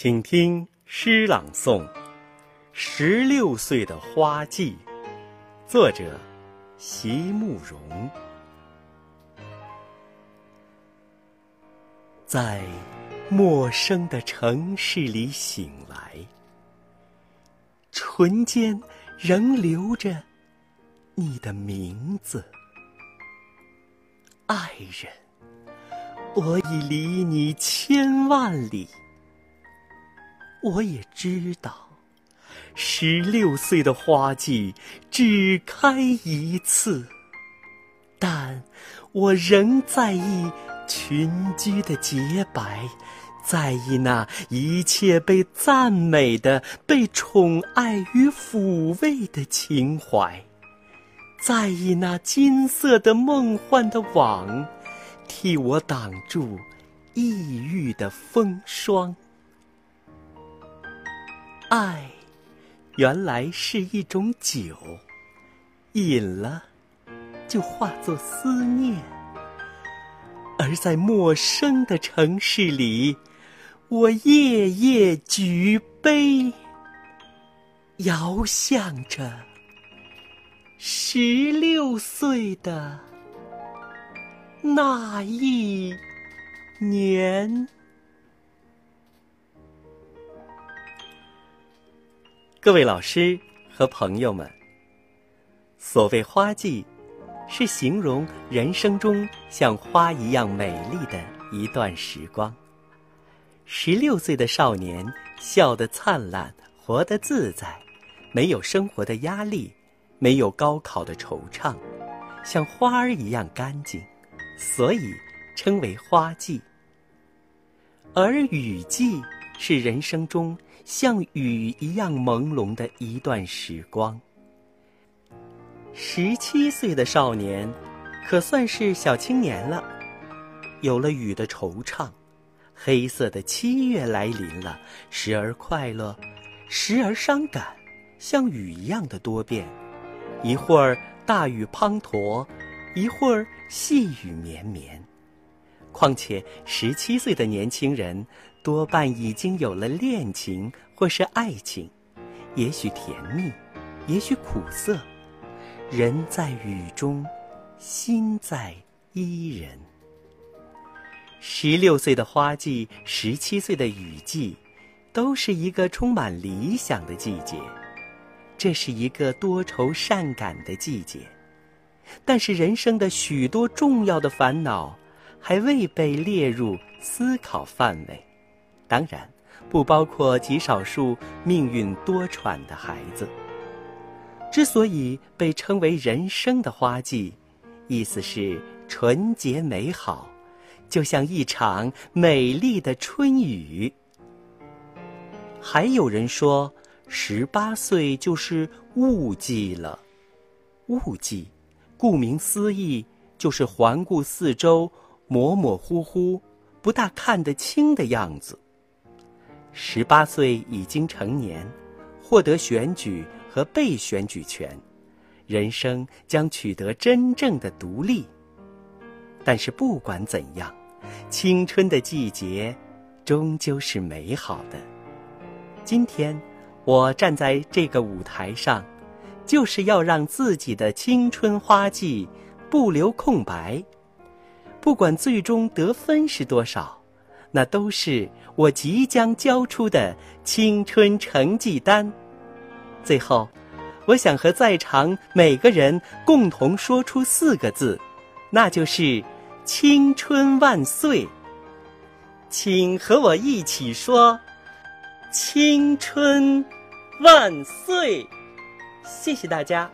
请听诗朗诵《十六岁的花季》，作者席慕容。在陌生的城市里醒来，唇间仍留着你的名字，爱人，我已离你千万里。我也知道，十六岁的花季只开一次，但我仍在意群居的洁白，在意那一切被赞美的、被宠爱与抚慰的情怀，在意那金色的梦幻的网，替我挡住抑郁的风霜。爱，原来是一种酒，饮了就化作思念。而在陌生的城市里，我夜夜举杯，遥想着十六岁的那一年。各位老师和朋友们，所谓花季，是形容人生中像花一样美丽的一段时光。十六岁的少年笑得灿烂，活得自在，没有生活的压力，没有高考的惆怅，像花儿一样干净，所以称为花季。而雨季是人生中。像雨一样朦胧的一段时光。十七岁的少年，可算是小青年了。有了雨的惆怅，黑色的七月来临了，时而快乐，时而伤感，像雨一样的多变。一会儿大雨滂沱，一会儿细雨绵绵。况且十七岁的年轻人。多半已经有了恋情或是爱情，也许甜蜜，也许苦涩。人在雨中，心在伊人。十六岁的花季，十七岁的雨季，都是一个充满理想的季节。这是一个多愁善感的季节，但是人生的许多重要的烦恼，还未被列入思考范围。当然，不包括极少数命运多舛的孩子。之所以被称为人生的花季，意思是纯洁美好，就像一场美丽的春雨。还有人说，十八岁就是雾季了。雾季，顾名思义，就是环顾四周，模模糊糊，不大看得清的样子。十八岁已经成年，获得选举和被选举权，人生将取得真正的独立。但是不管怎样，青春的季节终究是美好的。今天我站在这个舞台上，就是要让自己的青春花季不留空白。不管最终得分是多少。那都是我即将交出的青春成绩单。最后，我想和在场每个人共同说出四个字，那就是“青春万岁”。请和我一起说：“青春万岁！”谢谢大家。